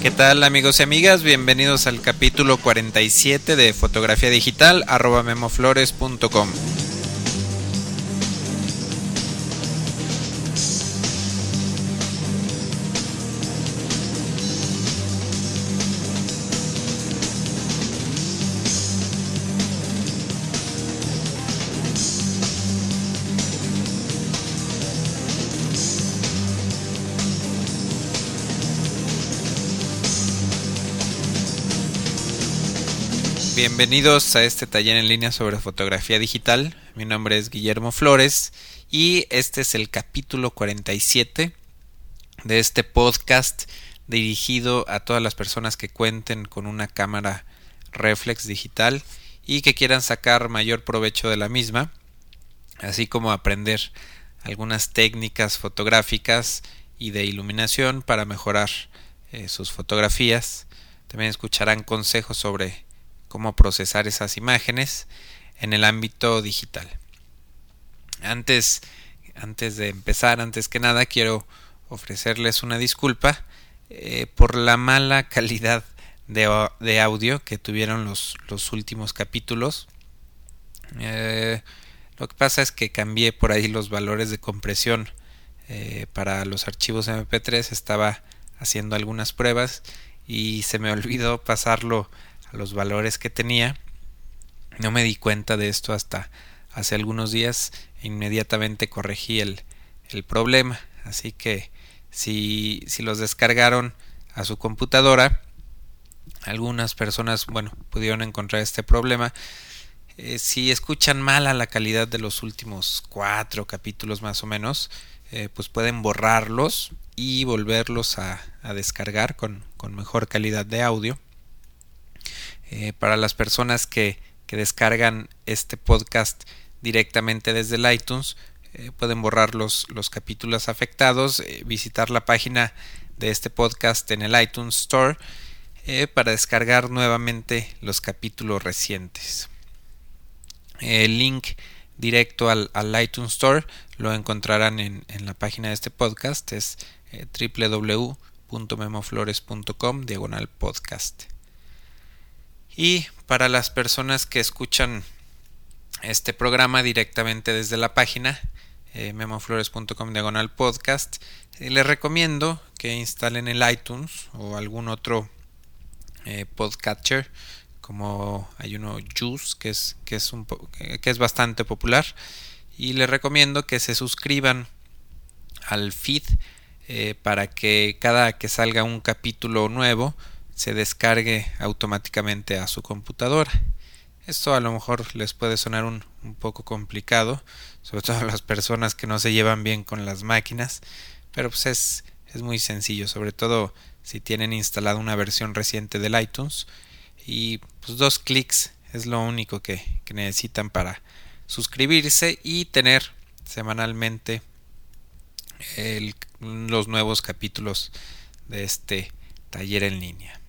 ¿Qué tal amigos y amigas? Bienvenidos al capítulo 47 de fotografía digital arroba memoflores.com. Bienvenidos a este taller en línea sobre fotografía digital. Mi nombre es Guillermo Flores y este es el capítulo 47 de este podcast dirigido a todas las personas que cuenten con una cámara reflex digital y que quieran sacar mayor provecho de la misma, así como aprender algunas técnicas fotográficas y de iluminación para mejorar eh, sus fotografías. También escucharán consejos sobre cómo procesar esas imágenes en el ámbito digital. Antes, antes de empezar, antes que nada, quiero ofrecerles una disculpa eh, por la mala calidad de, audio que tuvieron los, últimos capítulos. Eh, lo que pasa es que cambié por ahí los valores de compresión eh, para los archivos MP3. Estaba haciendo algunas pruebas y se me olvidó pasarlo a los valores que tenía. No me di cuenta de esto hasta hace algunos días. Inmediatamente corregí el, problema. Así que si, si los descargaron a su computadora, algunas personas, bueno, pudieron encontrar este problema. Eh, si escuchan mala la calidad de los últimos cuatro capítulos más o menos, eh, pues pueden borrarlos y volverlos a, a descargar con, con, mejor calidad de audio. Eh, para las personas que, descargan este podcast directamente desde el iTunes, eh, pueden borrar los, los capítulos afectados, eh, visitar la página de este podcast en el iTunes Store para descargar nuevamente los capítulos recientes. El link directo al, iTunes Store lo encontrarán en, en, la página de este podcast, es www.memoflores.com diagonal podcast. Y para las personas que escuchan este programa directamente desde la página eh, memoflores.com diagonal podcast, eh, les recomiendo que instalen el iTunes o algún otro eh, podcatcher como hay uno Juice que es, que es, bastante popular. Y les recomiendo que se suscriban al feed para que cada que salga un capítulo nuevo se descargue automáticamente a su computadora. Esto a lo mejor les puede sonar un, poco complicado, sobre todo a las personas que no se llevan bien con las máquinas, pero pues es, es muy sencillo, sobre todo si tienen instalado una versión reciente del iTunes y pues dos clics es lo único que, que necesitan para suscribirse y tener semanalmente los nuevos capítulos de este taller en línea.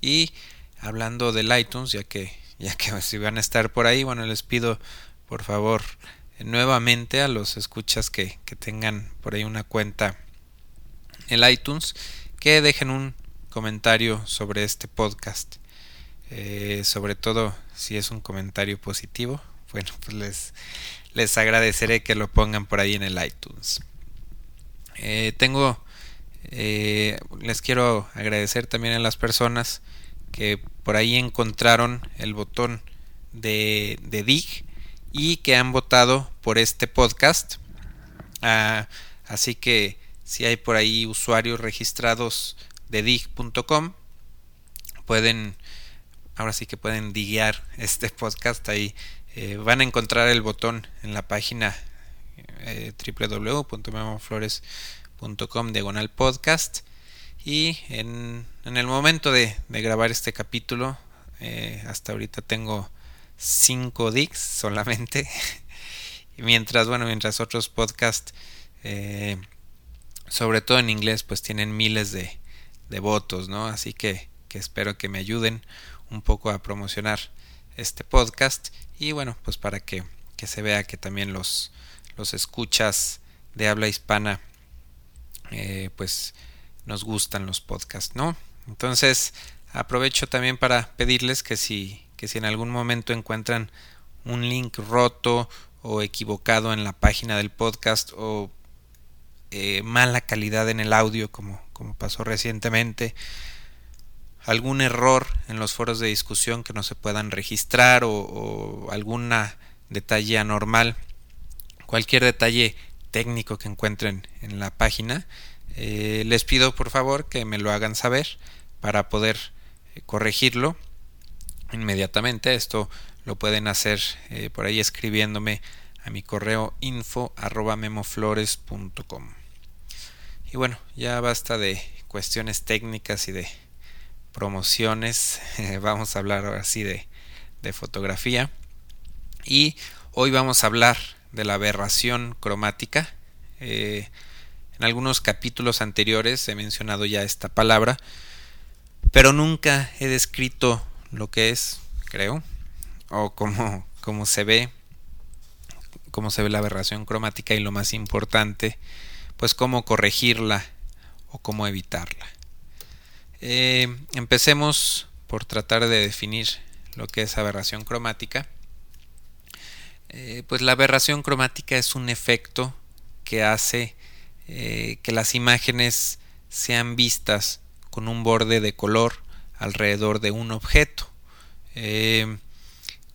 Y hablando del iTunes, ya que ya que si van a estar por ahí, bueno, les pido por favor nuevamente a los escuchas que, que tengan por ahí una cuenta en iTunes que dejen un comentario sobre este podcast. Eh, sobre todo si es un comentario positivo, bueno, pues les, les agradeceré que lo pongan por ahí en el iTunes. Eh, tengo eh, les quiero agradecer también a las personas que por ahí encontraron el botón de, de DIG y que han votado por este podcast. Ah, así que si hay por ahí usuarios registrados de dig.com, pueden, ahora sí que pueden diguear este podcast ahí. Eh, van a encontrar el botón en la página eh, www.memoflores.com diagonal podcast y en, el momento de, grabar este capítulo, eh, hasta ahorita tengo 5 digs solamente. y mientras, bueno, mientras otros podcasts, eh, sobre todo en inglés, pues tienen miles de, de votos, ¿no? Así que, que espero que me ayuden un poco a promocionar este podcast. Y bueno, pues para que, que se vea que también los, los escuchas de habla hispana, eh, pues nos gustan los podcasts, ¿no? Entonces, aprovecho también para pedirles que si, que si en algún momento encuentran un link roto o equivocado en la página del podcast o eh, mala calidad en el audio como, como pasó recientemente, algún error en los foros de discusión que no se puedan registrar o, o algún detalle anormal, cualquier detalle técnico que encuentren en la página, eh, les pido por favor que me lo hagan saber para poder eh, corregirlo inmediatamente. Esto lo pueden hacer eh, por ahí escribiéndome a mi correo info arroba memoflores.com. Y bueno, ya basta de cuestiones técnicas y de promociones. vamos a hablar ahora sí de, de fotografía. Y hoy vamos a hablar de la aberración cromática. Eh, en algunos capítulos anteriores he mencionado ya esta palabra, pero nunca he descrito lo que es, creo, o cómo, cómo se ve, cómo se ve la aberración cromática y lo más importante, pues cómo corregirla o cómo evitarla. Eh, empecemos por tratar de definir lo que es aberración cromática. Eh, pues la aberración cromática es un efecto que hace eh, que las imágenes sean vistas con un borde de color alrededor de un objeto. Eh,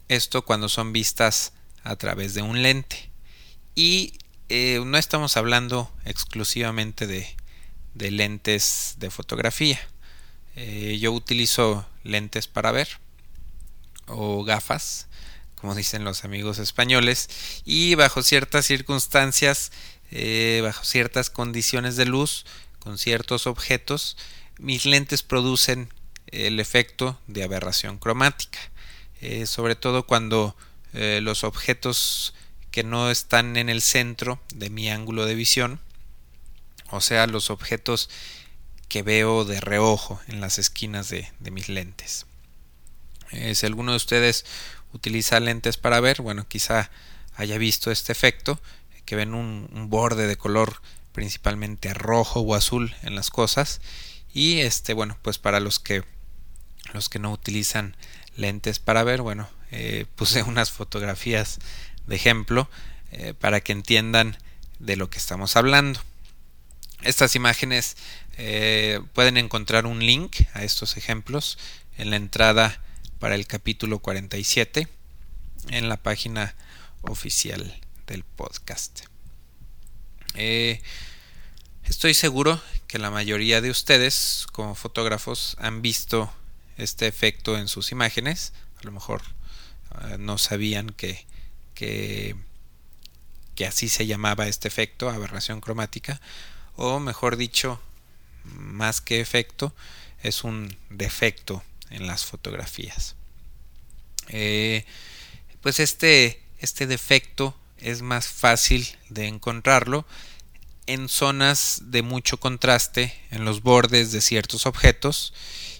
esto cuando son vistas a través de un lente. Y no estamos hablando exclusivamente de, de lentes de fotografía. yo utilizo lentes para ver o gafas, como dicen los amigos españoles, y bajo ciertas circunstancias eh, bajo ciertas condiciones de luz, con ciertos objetos, mis lentes producen el efecto de aberración cromática, eh, sobre todo cuando eh, los objetos que no están en el centro de mi ángulo de visión, o sea, los objetos que veo de reojo en las esquinas de, de mis lentes. si alguno de ustedes utiliza lentes para ver, bueno, quizá haya visto este efecto que ven un, borde de color principalmente rojo o azul en las cosas. Y este bueno pues para los que los que no utilizan lentes para ver bueno eh, puse unas fotografías de ejemplo eh, para que entiendan de lo que estamos hablando. Estas imágenes eh, pueden encontrar un link a estos ejemplos en la entrada para el capítulo 47 en la página oficial del podcast. Eh, estoy seguro que la mayoría de ustedes como fotógrafos han visto este efecto en sus imágenes. A lo mejor eh, no sabían que, que, que así se llamaba este efecto, aberración cromática. O mejor dicho, más que efecto, es un defecto en las fotografías. Eh, pues este, este defecto es más fácil de encontrarlo en zonas de mucho contraste en los bordes de ciertos objetos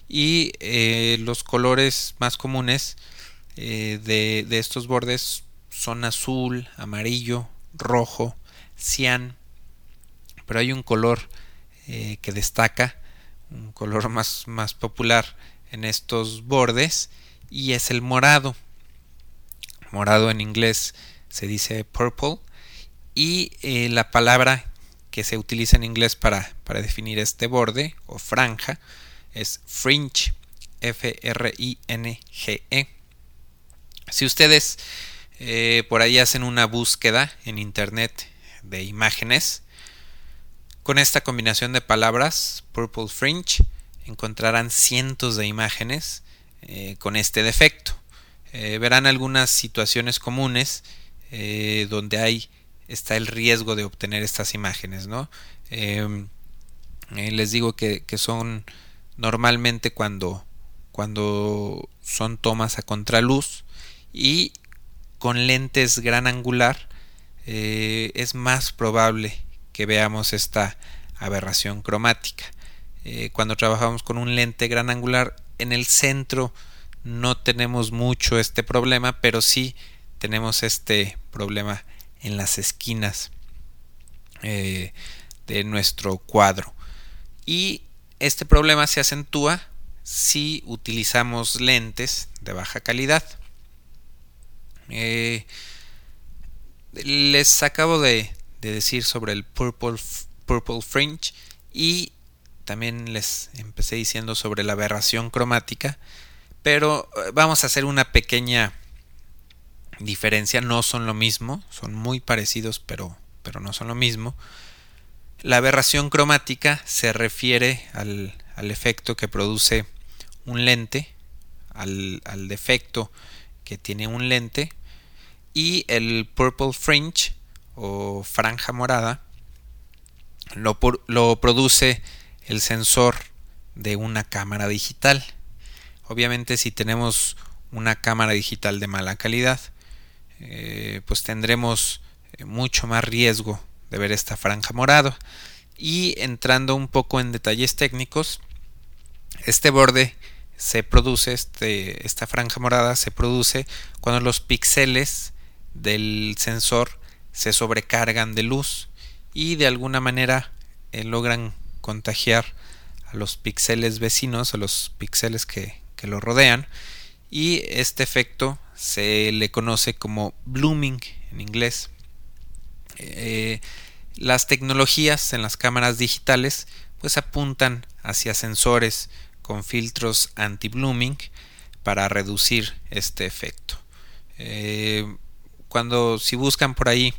y eh, los colores más comunes eh, de, estos bordes son azul, amarillo, rojo, cian, pero hay un color que destaca, un color más, más popular en estos bordes y es el morado. Morado en inglés se dice purple y eh, la palabra que se utiliza en inglés para, para, definir este borde o franja es fringe, F-R-I-N-G-E. Si ustedes eh, por ahí hacen una búsqueda en internet de imágenes, con esta combinación de palabras, purple fringe, encontrarán cientos de imágenes eh, con este defecto. verán algunas situaciones comunes eh, donde hay está el riesgo de obtener estas imágenes, ¿no? Em, eh, les digo que, son normalmente cuando, cuando son tomas a contraluz y con lentes gran angular eh, es más probable que veamos esta aberración cromática. Cuando trabajamos con un lente gran angular en el centro no tenemos mucho este problema, pero sí tenemos este problema en las esquinas eh, de nuestro cuadro. Y Este problema se acentúa si utilizamos lentes de baja calidad. Eh, les acabo de, decir sobre el Purple, Purple Fringe y también les empecé diciendo sobre la aberración cromática, pero eh, vamos a hacer una pequeña diferencia, no son lo mismo, son muy parecidos, pero, pero no son lo mismo. La aberración cromática se refiere al, efecto que produce un lente, al, al, defecto que tiene un lente, y el purple fringe o franja morada lo, lo produce el sensor de una cámara digital. Obviamente si tenemos una cámara digital de mala calidad, eh, pues tendremos eh, mucho más riesgo de ver esta franja morada. Y entrando un poco en detalles técnicos, este borde se produce, este, esta franja morada se produce cuando los píxeles del sensor se sobrecargan de luz y de alguna manera eh, logran contagiar a los píxeles vecinos, a los píxeles que, lo rodean y este efecto se le conoce como blooming en inglés. Eh, las tecnologías en las cámaras digitales pues apuntan hacia sensores con filtros anti-blooming para reducir este efecto. Eh, cuando si buscan por ahí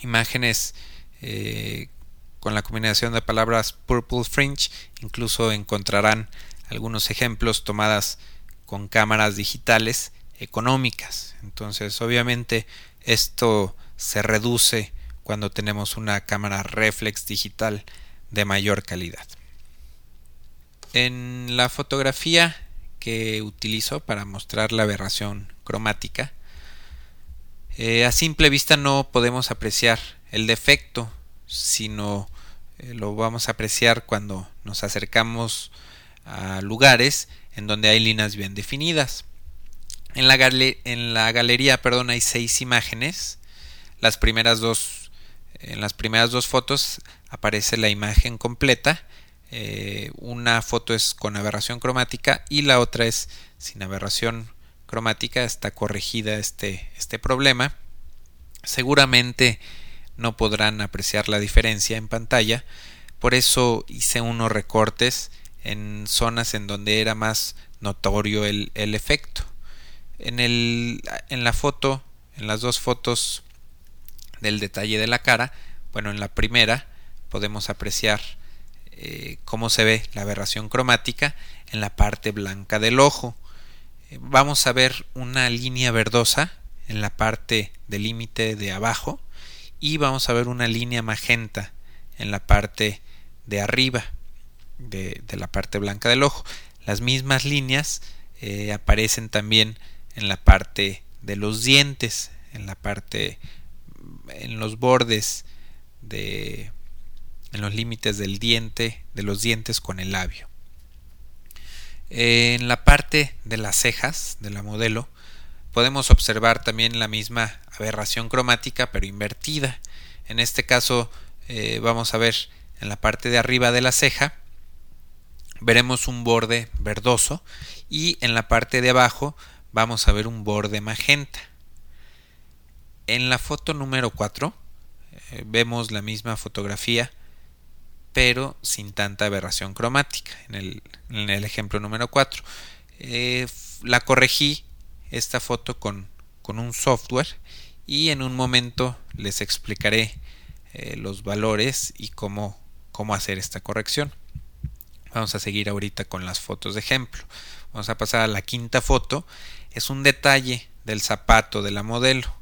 imágenes eh, con la combinación de palabras purple fringe, incluso encontrarán algunos ejemplos tomadas con cámaras digitales económicas. Entonces, obviamente, esto se reduce cuando tenemos una cámara reflex digital de mayor calidad. En la fotografía que utilizo para mostrar la aberración cromática, eh, a simple vista no podemos apreciar el defecto, sino eh, lo vamos a apreciar cuando nos acercamos a lugares en donde hay líneas bien definidas. En la, galería perdón, hay seis imágenes. Las primeras dos, en las primeras dos fotos aparece la imagen completa. Eh, una foto es con aberración cromática y la otra es sin aberración cromática. Está corregida este, este problema. Seguramente no podrán apreciar la diferencia en pantalla. Por eso hice unos recortes en zonas en donde era más notorio el, el efecto. En, el, en la foto, en las dos fotos del detalle de la cara, bueno, en la primera podemos apreciar eh, cómo se ve la aberración cromática en la parte blanca del ojo. Eh, vamos a ver una línea verdosa en la parte del límite de abajo y vamos a ver una línea magenta en la parte de arriba de, la parte blanca del ojo. Las mismas líneas eh, aparecen también en la parte de los dientes, en la parte, en los bordes de, en los límites del diente, de los dientes con el labio. En la parte de las cejas de la modelo podemos observar también la misma aberración cromática pero invertida. En este caso eh, vamos a ver en la parte de arriba de la ceja veremos un borde verdoso y en la parte de abajo vamos a ver un borde magenta. En la foto número 4 eh, vemos la misma fotografía pero sin tanta aberración cromática en el, ejemplo número 4. Eh, la corregí esta foto con, con, un software y en un momento les explicaré eh, los valores y cómo, cómo hacer esta corrección. Vamos a seguir ahorita con las fotos de ejemplo. Vamos a pasar a la quinta foto. Es un detalle del zapato de la modelo.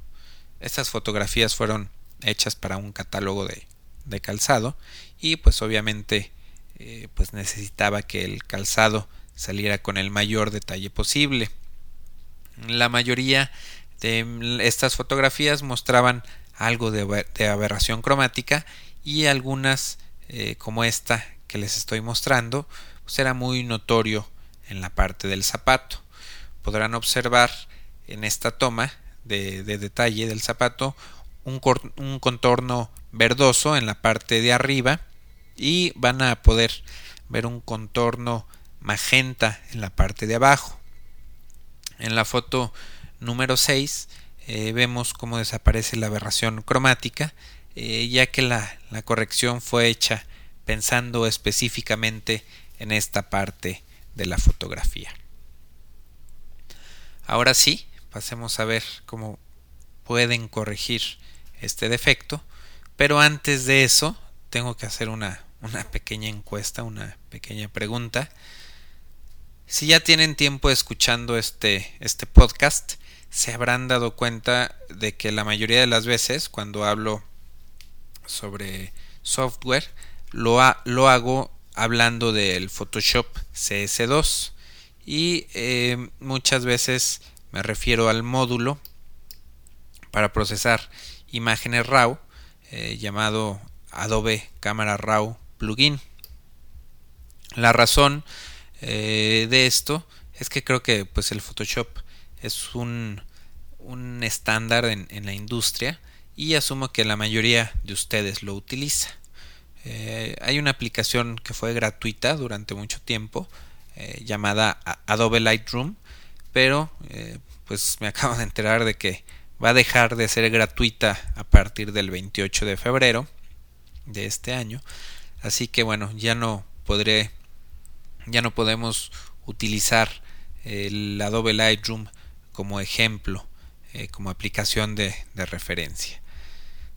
Estas fotografías fueron hechas para un catálogo de, calzado y pues obviamente eh, pues necesitaba que el calzado saliera con el mayor detalle posible. La mayoría de estas fotografías mostraban algo de, aberración cromática y algunas eh, como esta que les estoy mostrando pues muy notorio en la parte del zapato. Podrán observar en esta toma de, detalle del zapato un, contorno verdoso en la parte de arriba y van a poder ver un contorno magenta en la parte de abajo. En la foto número 6 eh, vemos cómo desaparece la aberración cromática, eh, ya que la, la corrección fue hecha pensando específicamente en esta parte de la fotografía. Ahora sí, pasemos a ver cómo pueden corregir este defecto, pero antes de eso tengo que hacer una, una pequeña encuesta, una pequeña pregunta. Si ya tienen tiempo escuchando este, este podcast, se habrán dado cuenta de que la mayoría de las veces cuando hablo sobre software lo, lo hago hablando del Photoshop CS2 y eh, muchas veces me refiero al módulo para procesar imágenes RAW eh, llamado Adobe Camera RAW Plugin. La razón eh, de esto es que creo que pues el Photoshop es un, un estándar en, la industria y asumo que la mayoría de ustedes lo utiliza. Eh, hay una aplicación que fue gratuita durante mucho tiempo eh, llamada Adobe Lightroom, pero pues me acabo de enterar de que va a dejar de ser gratuita a partir del 28 de febrero de este año. Así que bueno, ya no podré ya no podemos utilizar el Adobe Lightroom como ejemplo, eh, como aplicación de, referencia.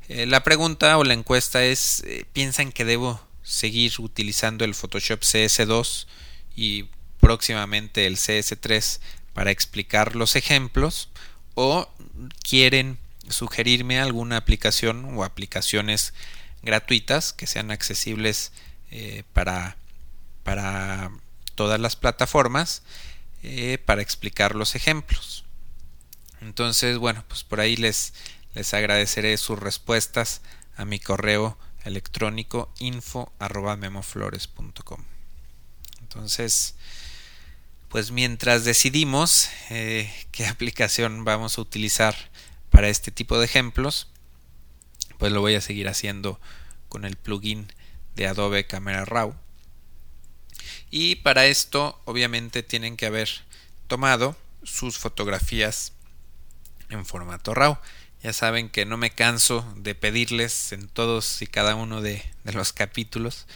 Eh, la pregunta o la encuesta es, eh, ¿piensan que debo seguir utilizando el Photoshop CS2 y próximamente el CS3 para explicar los ejemplos? ¿O quieren sugerirme alguna aplicación o aplicaciones gratuitas que sean accesibles para para todas las plataformas eh, para explicar los ejemplos. Entonces, bueno, pues por ahí les, les agradeceré sus respuestas a mi correo electrónico info memoflores.com. Entonces, pues mientras decidimos eh, qué aplicación vamos a utilizar para este tipo de ejemplos, pues lo voy a seguir haciendo con el plugin de Adobe Camera Raw y para esto obviamente tienen que haber tomado sus fotografías en formato RAW. Ya saben que no me canso de pedirles en todos y cada uno de, los capítulos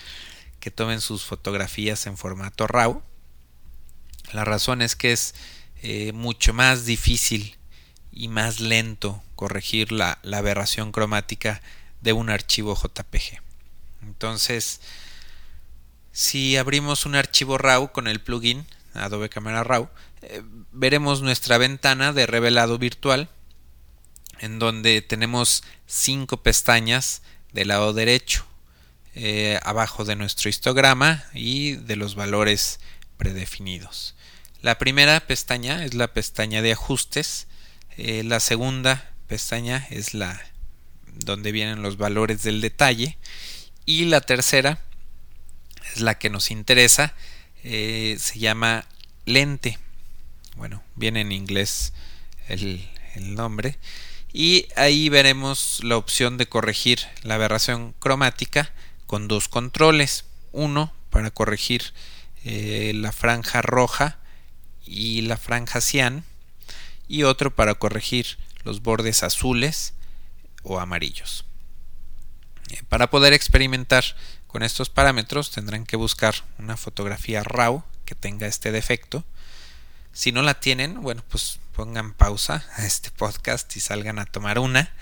que tomen sus fotografías en formato RAW. La razón es que es eh, mucho más difícil y más lento corregir la, la aberración cromática de un archivo JPG. Entonces, si abrimos un archivo RAW con el plugin Adobe Camera RAW, eh, veremos nuestra ventana de revelado virtual en donde tenemos cinco pestañas del lado derecho eh, abajo de nuestro histograma y de los valores predefinidos. La primera pestaña es la pestaña de ajustes, eh, la segunda pestaña es la donde vienen los valores del detalle y la tercera es la que nos interesa, eh, se llama lente. Bueno, viene en inglés el, nombre. Y ahí veremos la opción de corregir la aberración cromática con dos controles. Uno para corregir eh, la franja roja y la franja cian. Y otro para corregir los bordes azules o amarillos. Eh, para poder experimentar con estos parámetros tendrán que buscar una fotografía RAW que tenga este defecto. Si no la tienen, bueno, pues pongan pausa a este podcast y salgan a tomar una.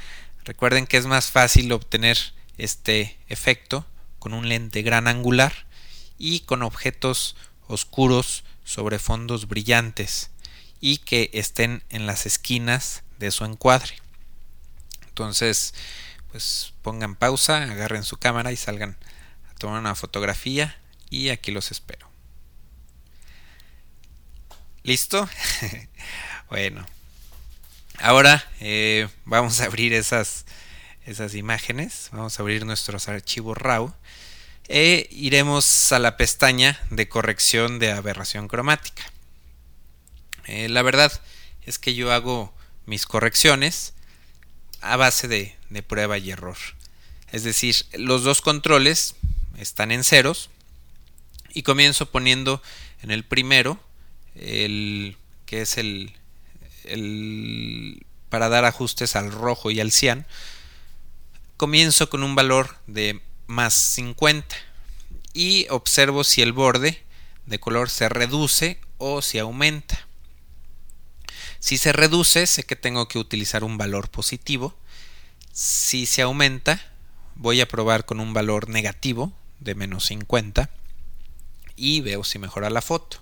Recuerden que es más fácil obtener este efecto con un lente gran angular y con objetos oscuros sobre fondos brillantes y que estén en las esquinas de su encuadre. Entonces, pues pongan pausa, agarren su cámara y salgan tomar una fotografía y aquí los espero. ¿Listo? bueno. Ahora eh, vamos a abrir esas, esas imágenes. Vamos a abrir nuestros archivos RAW. E iremos a la pestaña de corrección de aberración cromática. Eh, la verdad es que yo hago mis correcciones a base de, de prueba y error. Es decir, los dos controles están en ceros y comienzo poniendo en el primero el que es el, el para dar ajustes al rojo y al cian comienzo con un valor de más 50 y observo si el borde de color se reduce o si aumenta. Si se reduce, sé que tengo que utilizar un valor positivo. Si se aumenta, voy a probar con un valor negativo de menos 50 y veo si mejora la foto.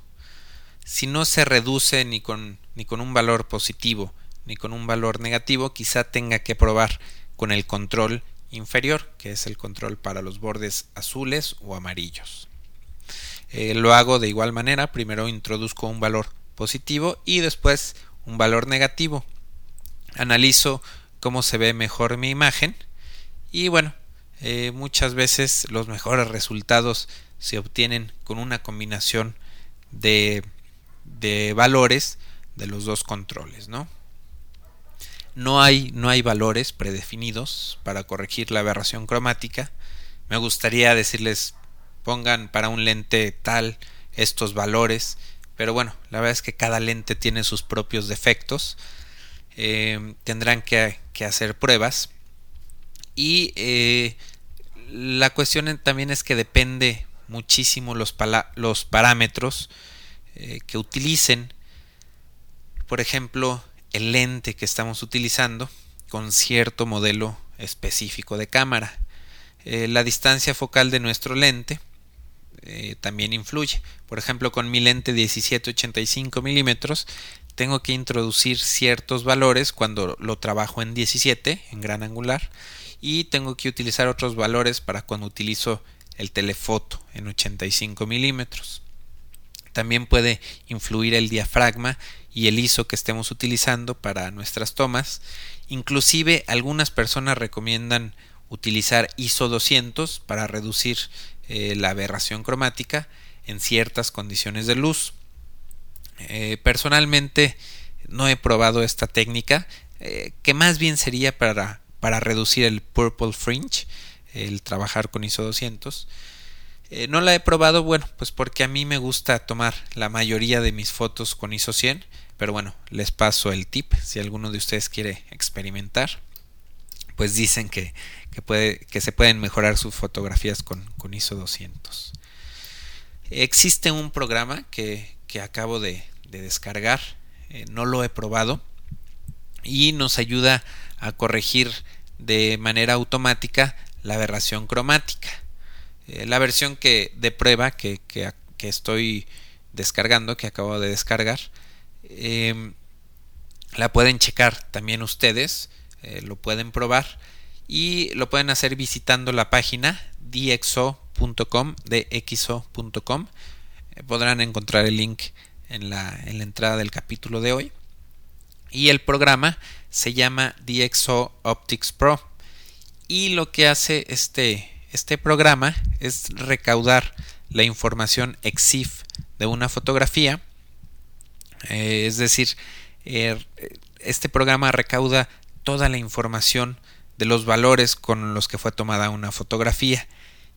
Si no se reduce ni con, ni con un valor positivo ni con un valor negativo, quizá tenga que probar con el control inferior, que es el control para los bordes azules o amarillos. Eh, lo hago de igual manera, primero introduzco un valor positivo y después un valor negativo. Analizo cómo se ve mejor mi imagen y bueno, eh, muchas veces los mejores resultados se obtienen con una combinación de, de valores de los dos controles, ¿no? No hay, no hay valores predefinidos para corregir la aberración cromática. Me gustaría decirles pongan para un lente tal estos valores, pero bueno, la verdad es que cada lente tiene sus propios defectos. Eh, tendrán que, hacer pruebas y eh, la cuestión también es que depende muchísimo los, parámetros eh, que utilicen. Por ejemplo, el lente que estamos utilizando con cierto modelo específico de cámara. La distancia focal de nuestro lente también influye. Por ejemplo, con mi lente 17-85 milímetros tengo que introducir ciertos valores cuando lo trabajo en 17 en gran angular y tengo que utilizar otros valores para cuando utilizo el telefoto en 85 milímetros. También puede influir el diafragma y el ISO que estemos utilizando para nuestras tomas. Inclusive algunas personas recomiendan utilizar ISO 200 para reducir eh, la aberración cromática en ciertas condiciones de luz. Eh, personalmente no he probado esta técnica, eh, que más bien sería para, para reducir el purple fringe, el trabajar con ISO 200. no la he probado, bueno, pues porque a mí me gusta tomar la mayoría de mis fotos con ISO 100 pero bueno, les paso el tip si alguno de ustedes quiere experimentar. Pues dicen que, puede, que se pueden mejorar sus fotografías con, ISO 200. Existe un programa que, acabo de, descargar, eh, no lo he probado, y nos ayuda a corregir de manera automática la aberración cromática. Eh, la versión que de prueba que, que, estoy descargando, que acabo de descargar, Em, la pueden checar también ustedes, eh, lo pueden probar y lo pueden hacer visitando la página dxo.com, dxo.com. Eh, podrán encontrar el link en la, en la entrada del capítulo de hoy. Y el programa se llama DxO Optics Pro. Y lo que hace este, este programa es recaudar la información EXIF de una fotografía eh, es decir, er, este programa recauda toda la información de los valores con los que fue tomada una fotografía,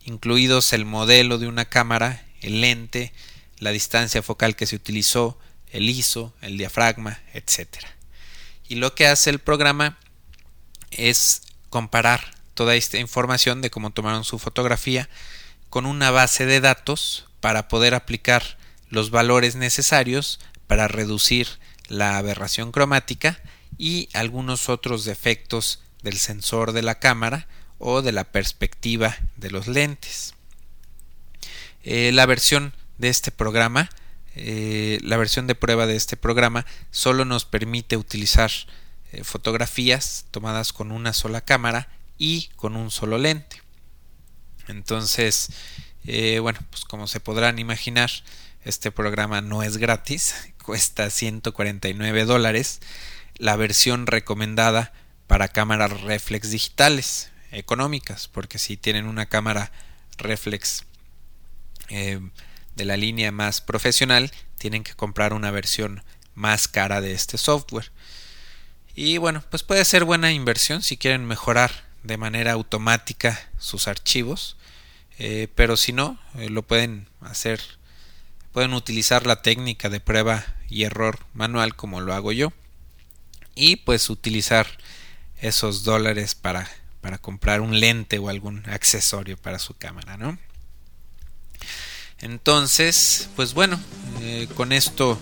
incluidos el modelo de una cámara, el lente, la distancia focal que se utilizó, el ISO, el diafragma, etc. Y lo que hace el programa es comparar toda esta información de cómo tomaron su fotografía con una base de datos para poder aplicar los valores necesarios para reducir la aberración cromática y algunos otros defectos del sensor de la cámara o de la perspectiva de los lentes. Eh, la versión de este programa, eh, la versión de prueba de este programa solo nos permite utilizar eh, fotografías tomadas con una sola cámara y con un solo lente. Entonces, bueno, pues como se podrán imaginar, este programa no es gratis, cuesta 149 dólares. La versión recomendada para cámaras reflex digitales económicas, porque si tienen una cámara reflex eh, de la línea más profesional, tienen que comprar una versión más cara de este software. Y bueno, pues puede ser buena inversión si quieren mejorar de manera automática sus archivos. eh, pero si no, eh, lo pueden hacer, pueden utilizar la técnica de prueba y error manual como lo hago yo y pues utilizar esos dólares para, para comprar un lente o algún accesorio para su cámara, ¿no? Entonces, pues bueno, eh, con esto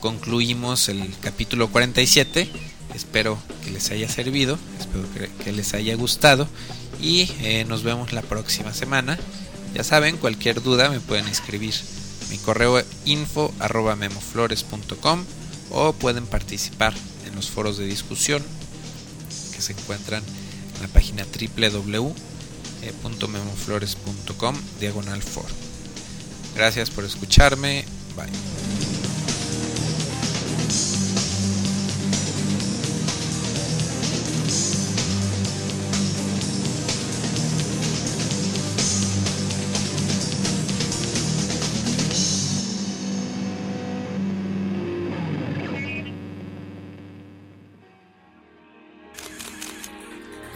concluimos el capítulo 47. Espero que les haya servido, espero que, les haya gustado y eh, nos vemos la próxima semana. Ya saben, cualquier duda me pueden escribir mi correo info o pueden participar en los foros de discusión que se encuentran en la página www.memoflores.com diagonal. Gracias por escucharme. Bye.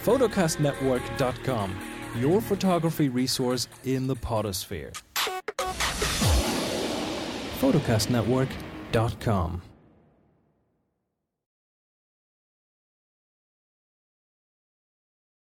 photocastnetwork.com, your photography resource in the potosphere. photocastnetwork.com